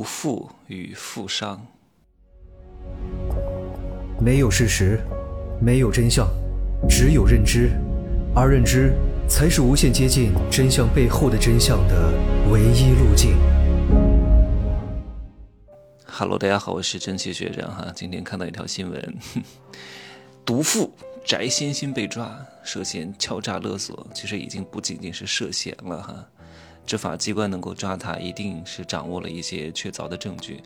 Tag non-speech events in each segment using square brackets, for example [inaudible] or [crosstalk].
毒妇与富商。没有事实，没有真相，只有认知，而认知才是无限接近真相背后的真相的唯一路径。Hello，大家好，我是真奇学长哈。今天看到一条新闻，[laughs] 毒妇翟欣欣被抓，涉嫌敲诈勒索。其实已经不仅仅是涉嫌了哈。执法机关能够抓他，一定是掌握了一些确凿的证据，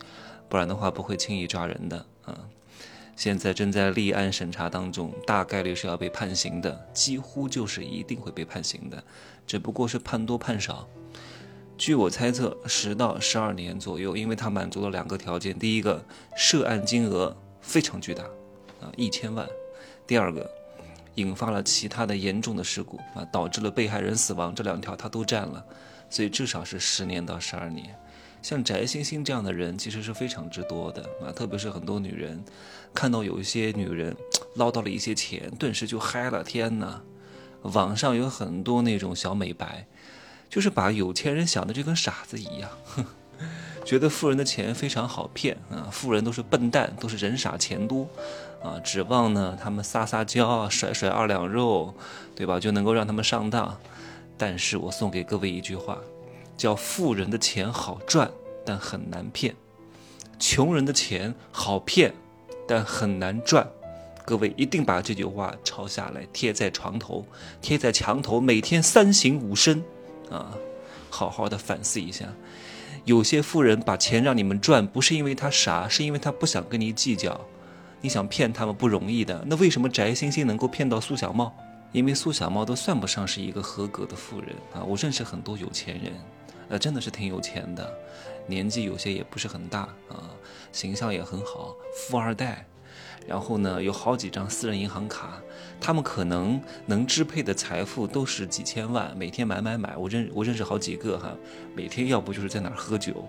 不然的话不会轻易抓人的啊。现在正在立案审查当中，大概率是要被判刑的，几乎就是一定会被判刑的，只不过是判多判少。据我猜测，十到十二年左右，因为他满足了两个条件：第一个，涉案金额非常巨大，啊，一千万；第二个，引发了其他的严重的事故，啊，导致了被害人死亡，这两条他都占了。所以至少是十年到十二年，像翟星星这样的人其实是非常之多的啊，特别是很多女人，看到有一些女人捞到了一些钱，顿时就嗨了。天哪，网上有很多那种小美白，就是把有钱人想的就跟傻子一样，[laughs] 觉得富人的钱非常好骗啊，富人都是笨蛋，都是人傻钱多啊，指望呢他们撒撒娇啊、甩甩二两肉，对吧，就能够让他们上当。但是我送给各位一句话，叫“富人的钱好赚，但很难骗；穷人的钱好骗，但很难赚。”各位一定把这句话抄下来，贴在床头，贴在墙头，每天三省吾身，啊，好好的反思一下。有些富人把钱让你们赚，不是因为他傻，是因为他不想跟你计较。你想骗他们不容易的，那为什么翟星星能够骗到苏小茂？因为苏小茂都算不上是一个合格的富人啊！我认识很多有钱人，呃，真的是挺有钱的，年纪有些也不是很大啊，形象也很好，富二代。然后呢，有好几张私人银行卡，他们可能能支配的财富都是几千万，每天买买买。我认我认识好几个哈，每天要不就是在哪儿喝酒。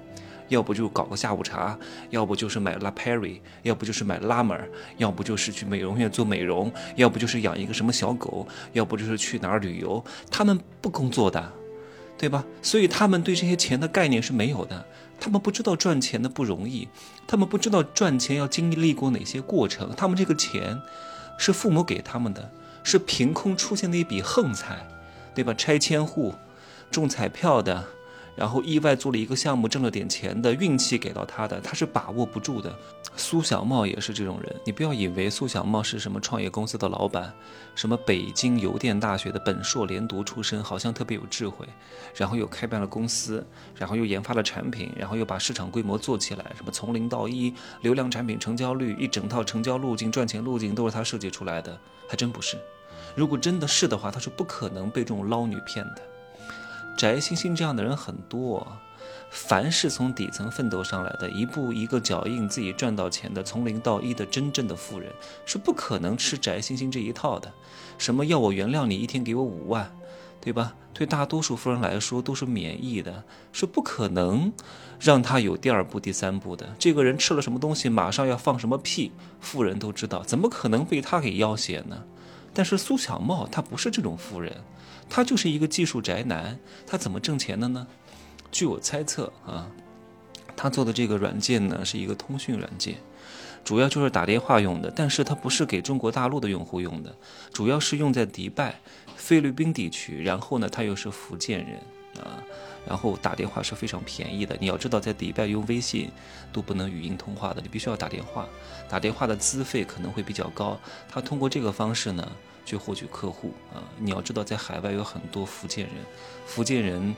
要不就搞个下午茶，要不就是买 La Perry，要不就是买 La Mer，要不就是去美容院做美容，要不就是养一个什么小狗，要不就是去哪儿旅游。他们不工作的，对吧？所以他们对这些钱的概念是没有的。他们不知道赚钱的不容易，他们不知道赚钱要经历过哪些过程。他们这个钱是父母给他们的，是凭空出现的一笔横财，对吧？拆迁户，中彩票的。然后意外做了一个项目，挣了点钱的运气给到他的，他是把握不住的。苏小茂也是这种人，你不要以为苏小茂是什么创业公司的老板，什么北京邮电大学的本硕连读出身，好像特别有智慧，然后又开办了公司，然后又研发了产品，然后又把市场规模做起来，什么从零到一，流量产品成交率，一整套成交路径、赚钱路径都是他设计出来的，还真不是。如果真的是的话，他是不可能被这种捞女骗的。翟星星这样的人很多，凡是从底层奋斗上来的，一步一个脚印自己赚到钱的，从零到一的真正的富人，是不可能吃翟星星这一套的。什么要我原谅你，一天给我五万，对吧？对大多数富人来说都是免疫的，是不可能让他有第二步、第三步的。这个人吃了什么东西，马上要放什么屁，富人都知道，怎么可能被他给要挟呢？但是苏小茂他不是这种富人。他就是一个技术宅男，他怎么挣钱的呢？据我猜测啊，他做的这个软件呢是一个通讯软件，主要就是打电话用的。但是它不是给中国大陆的用户用的，主要是用在迪拜、菲律宾地区。然后呢，他又是福建人啊，然后打电话是非常便宜的。你要知道，在迪拜用微信都不能语音通话的，你必须要打电话，打电话的资费可能会比较高。他通过这个方式呢。去获取客户啊！你要知道，在海外有很多福建人，福建人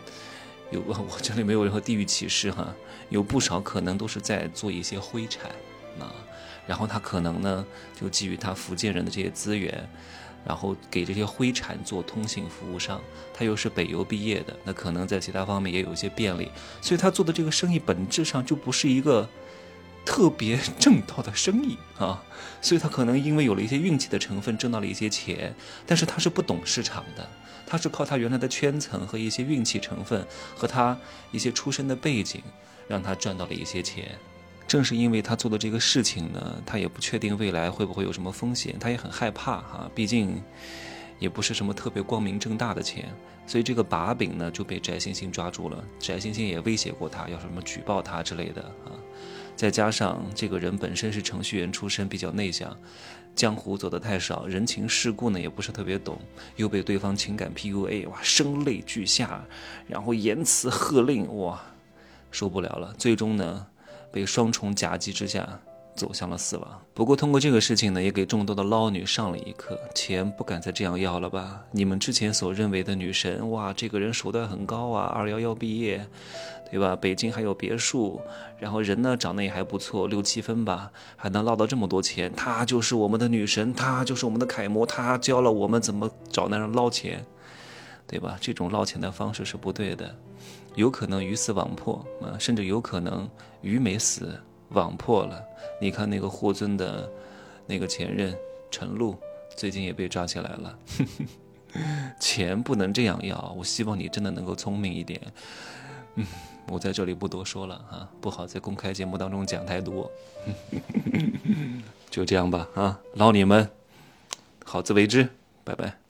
有 [laughs] 我这里没有任何地域歧视哈，有不少可能都是在做一些灰产啊，然后他可能呢就基于他福建人的这些资源，然后给这些灰产做通信服务商，他又是北邮毕业的，那可能在其他方面也有一些便利，所以他做的这个生意本质上就不是一个。特别正道的生意啊，[laughs] 所以他可能因为有了一些运气的成分，挣到了一些钱，但是他是不懂市场的，他是靠他原来的圈层和一些运气成分和他一些出身的背景，让他赚到了一些钱。正是因为他做的这个事情呢，他也不确定未来会不会有什么风险，他也很害怕哈，毕竟也不是什么特别光明正大的钱，所以这个把柄呢就被翟星星抓住了。翟星星也威胁过他，要什么举报他之类的啊。再加上这个人本身是程序员出身，比较内向，江湖走得太少，人情世故呢也不是特别懂，又被对方情感 PUA，哇，声泪俱下，然后言辞喝令，哇，受不了了。最终呢，被双重夹击之下。走向了死亡。不过通过这个事情呢，也给众多的捞女上了一课：钱不敢再这样要了吧？你们之前所认为的女神，哇，这个人手段很高啊，二幺幺毕业，对吧？北京还有别墅，然后人呢长得也还不错，六七分吧，还能捞到这么多钱，她就是我们的女神，她就是我们的楷模，她教了我们怎么找男人捞钱，对吧？这种捞钱的方式是不对的，有可能鱼死网破啊，甚至有可能鱼没死。网破了，你看那个霍尊的那个前任陈露，最近也被抓起来了。[laughs] 钱不能这样要，我希望你真的能够聪明一点。嗯，我在这里不多说了啊，不好在公开节目当中讲太多。[laughs] 就这样吧啊，捞你们，好自为之，拜拜。